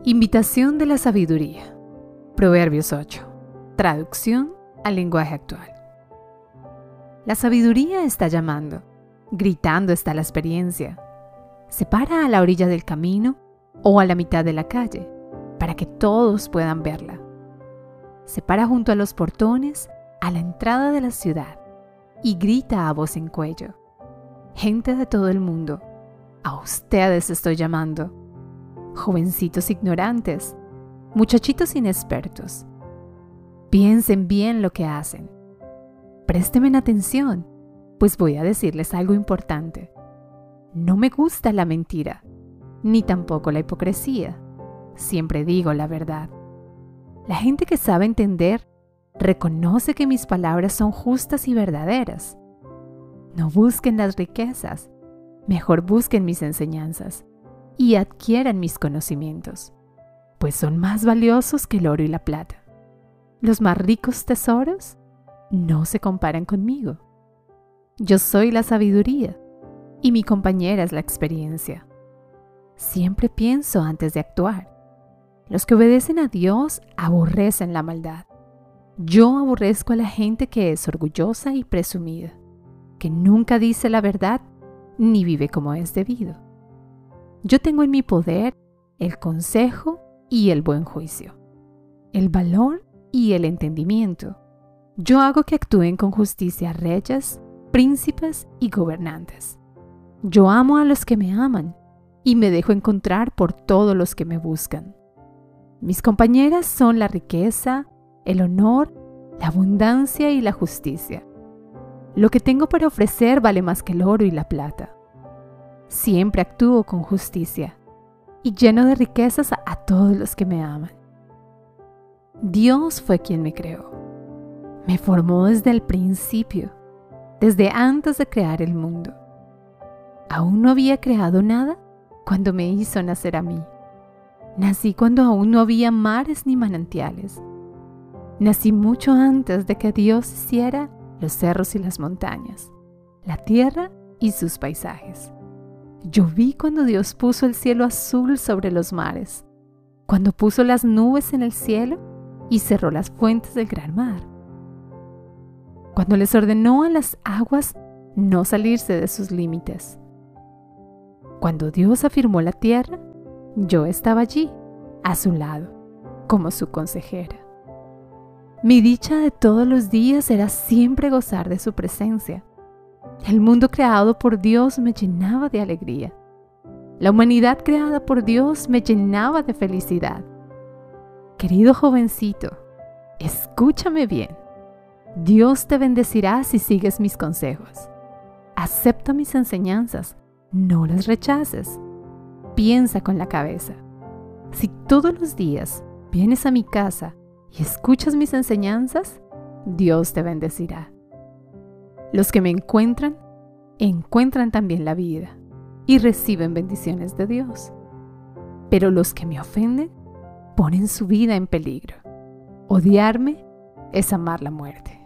Invitación de la sabiduría. Proverbios 8. Traducción al lenguaje actual. La sabiduría está llamando, gritando está la experiencia. Se para a la orilla del camino o a la mitad de la calle para que todos puedan verla. Se para junto a los portones a la entrada de la ciudad y grita a voz en cuello. Gente de todo el mundo, a ustedes estoy llamando jovencitos ignorantes, muchachitos inexpertos. Piensen bien lo que hacen. Présteme atención, pues voy a decirles algo importante. No me gusta la mentira, ni tampoco la hipocresía. Siempre digo la verdad. La gente que sabe entender reconoce que mis palabras son justas y verdaderas. No busquen las riquezas, mejor busquen mis enseñanzas y adquieran mis conocimientos, pues son más valiosos que el oro y la plata. Los más ricos tesoros no se comparan conmigo. Yo soy la sabiduría y mi compañera es la experiencia. Siempre pienso antes de actuar. Los que obedecen a Dios aborrecen la maldad. Yo aborrezco a la gente que es orgullosa y presumida, que nunca dice la verdad ni vive como es debido. Yo tengo en mi poder el consejo y el buen juicio, el valor y el entendimiento. Yo hago que actúen con justicia reyes, príncipes y gobernantes. Yo amo a los que me aman y me dejo encontrar por todos los que me buscan. Mis compañeras son la riqueza, el honor, la abundancia y la justicia. Lo que tengo para ofrecer vale más que el oro y la plata. Siempre actúo con justicia y lleno de riquezas a, todos los que me aman. Dios fue quien me creó. Me formó desde el principio, desde antes de crear el mundo. Aún no había creado nada cuando me hizo nacer a mí. Nací cuando aún no había mares ni manantiales. Nací mucho antes de que Dios hiciera los cerros y las montañas, la tierra y sus paisajes. Yo vi cuando Dios puso el cielo azul sobre los mares, cuando puso las nubes en el cielo y cerró las fuentes del gran mar, cuando les ordenó a las aguas no salirse de sus límites. Cuando Dios afirmó la tierra, yo estaba allí, a su lado, como su consejera. Mi dicha de todos los días era siempre gozar de su presencia el mundo creado por Dios me llenaba de alegría. La humanidad creada por Dios me llenaba de felicidad. Querido jovencito, escúchame bien. Dios te bendecirá si sigues mis consejos. Acepta mis enseñanzas, no las rechaces. Piensa con la cabeza. Si todos los días vienes a mi casa y escuchas mis enseñanzas, Dios te bendecirá. Los que me encuentran, encuentran también la vida y reciben bendiciones de Dios. Pero los que me ofenden, ponen su vida en peligro. Odiarme es amar la muerte.